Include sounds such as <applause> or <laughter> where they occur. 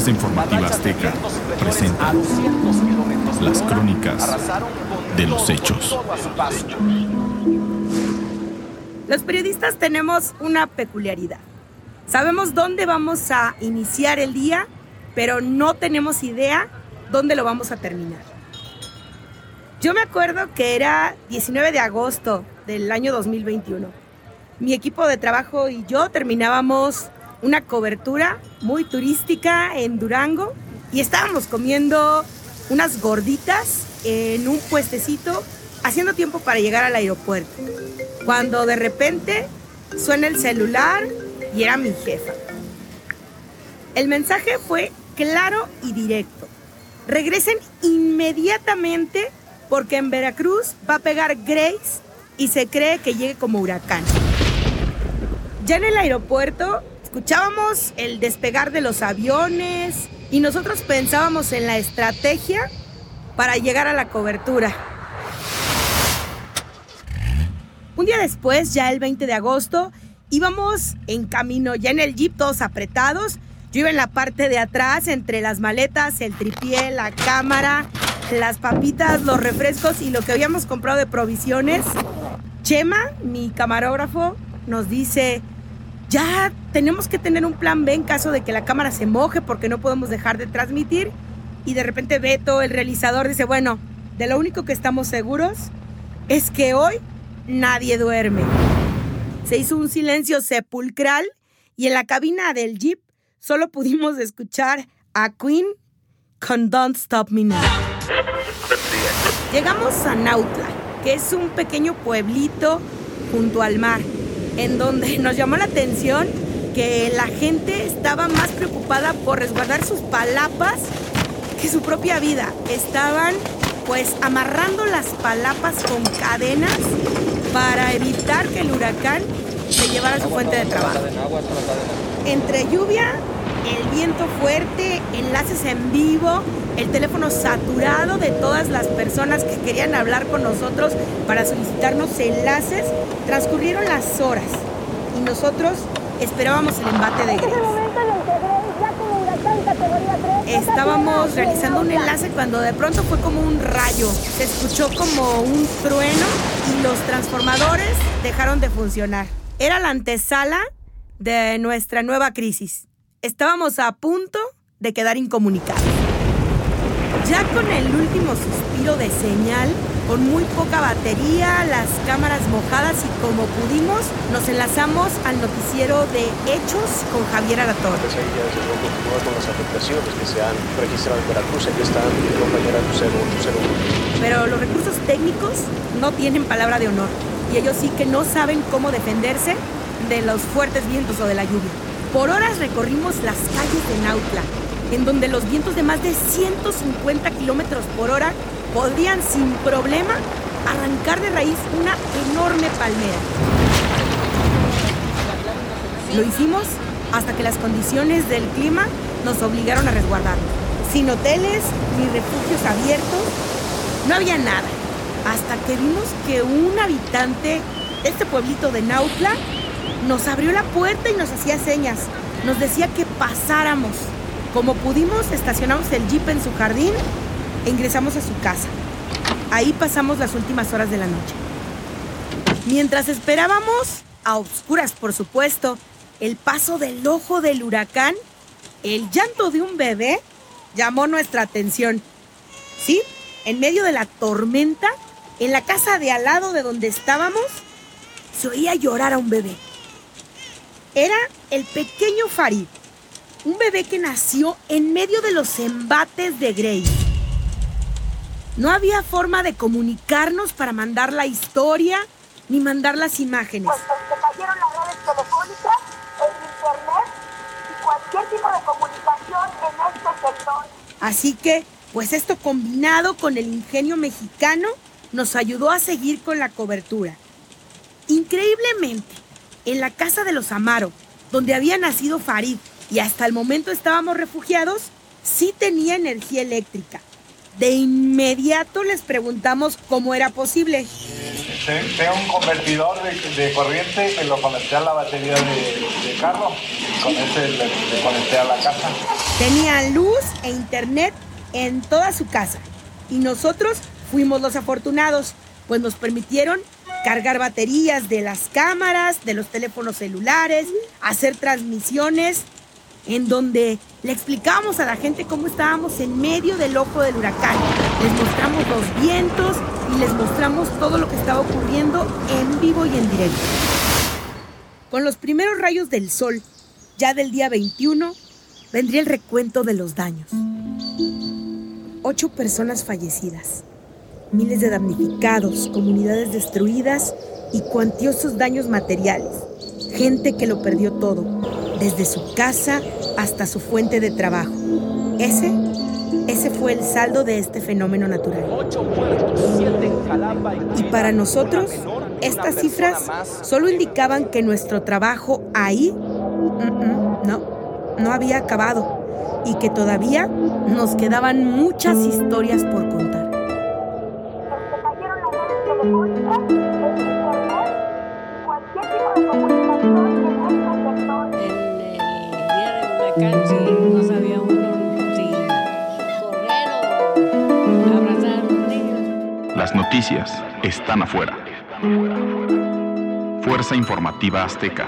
Fuerza Informativa Azteca presenta las crónicas de los hechos. Los periodistas tenemos una peculiaridad. Sabemos dónde vamos a iniciar el día, pero no tenemos idea dónde lo vamos a terminar. Yo me acuerdo que era 19 de agosto del año 2021. Mi equipo de trabajo y yo terminábamos una cobertura muy turística en Durango y estábamos comiendo unas gorditas en un puestecito haciendo tiempo para llegar al aeropuerto. Cuando de repente suena el celular y era mi jefa. El mensaje fue claro y directo. Regresen inmediatamente porque en Veracruz va a pegar Grace y se cree que llegue como huracán. Ya en el aeropuerto escuchábamos el despegar de los aviones y nosotros pensábamos en la estrategia para llegar a la cobertura. Un día después, ya el 20 de agosto, íbamos en camino, ya en el jeep todos apretados. Yo iba en la parte de atrás, entre las maletas, el tripié, la cámara, las papitas, los refrescos y lo que habíamos comprado de provisiones. Chema, mi camarógrafo, nos dice, ya tenemos que tener un plan B en caso de que la cámara se moje porque no podemos dejar de transmitir. Y de repente Beto, el realizador, dice, bueno, de lo único que estamos seguros es que hoy nadie duerme. Se hizo un silencio sepulcral y en la cabina del jeep solo pudimos escuchar a Queen con Don't Stop Me Now. Llegamos a Nautla, que es un pequeño pueblito junto al mar, en donde <laughs> nos llamó la atención que la gente estaba más preocupada por resguardar sus palapas que su propia vida. Estaban pues amarrando las palapas con cadenas para evitar que el huracán se llevara su fuente de trabajo. Entre lluvia, el viento fuerte, enlaces en vivo, el teléfono saturado de todas las personas que querían hablar con nosotros para solicitarnos enlaces, transcurrieron las horas y nosotros esperábamos el embate de Grace. Estábamos realizando un enlace cuando de pronto fue como un rayo. Se escuchó como un trueno y los transformadores dejaron de funcionar. Era la antesala de nuestra nueva crisis. Estábamos a punto de quedar incomunicados. Ya con el último suspiro de señal, con muy poca batería, las cámaras mojadas y como pudimos, nos enlazamos al noticiero de Hechos con Javier Arator. con las afectaciones que se han registrado en Veracruz, aquí está mi compañera Lucero, Lucero. Pero los recursos técnicos no tienen palabra de honor y ellos sí que no saben cómo defenderse de los fuertes vientos o de la lluvia. Por horas recorrimos las calles de Nautla, en donde los vientos de más de 150 kilómetros por hora podrían sin problema arrancar de raíz una enorme palmera. Lo hicimos hasta que las condiciones del clima nos obligaron a resguardarnos. Sin hoteles ni refugios abiertos, no había nada. Hasta que vimos que un habitante de este pueblito de Nautla nos abrió la puerta y nos hacía señas. Nos decía que pasáramos. Como pudimos, estacionamos el jeep en su jardín e ingresamos a su casa. Ahí pasamos las últimas horas de la noche. Mientras esperábamos, a oscuras por supuesto, el paso del ojo del huracán, el llanto de un bebé llamó nuestra atención. Sí, en medio de la tormenta, en la casa de al lado de donde estábamos, se oía llorar a un bebé. Era el pequeño Farid, un bebé que nació en medio de los embates de Grace. No había forma de comunicarnos para mandar la historia ni mandar las imágenes. se cayeron las redes telefónicas, el internet y cualquier tipo de comunicación en este sector. Así que, pues esto combinado con el ingenio mexicano nos ayudó a seguir con la cobertura. Increíblemente, en la casa de los Amaro, donde había nacido Farid y hasta el momento estábamos refugiados, sí tenía energía eléctrica. De inmediato les preguntamos cómo era posible. tengo un convertidor de, corriente que lo conecté a la batería de, carro y con ese le, le conecté a la casa. Tenía luz e internet en toda su casa y nosotros fuimos los afortunados, pues nos permitieron cargar baterías de las cámaras, de los teléfonos celulares, hacer transmisiones en donde le explicábamos a la gente cómo estábamos en medio del ojo del huracán. Les mostramos los vientos y les mostramos todo lo que estaba ocurriendo en vivo y en directo. Con los primeros rayos del sol, ya del día 21, vendría el recuento de los daños. Ocho personas fallecidas, miles de damnificados, comunidades destruidas y cuantiosos daños materiales. Gente que lo perdió todo, desde su casa hasta su fuente de trabajo. Ese, ese fue el saldo de este fenómeno natural. Y para nosotros, estas cifras solo indicaban que nuestro trabajo ahí, no, no había acabado y que todavía nos quedaban muchas historias por contar. Las noticias están afuera. Fuerza Informativa Azteca.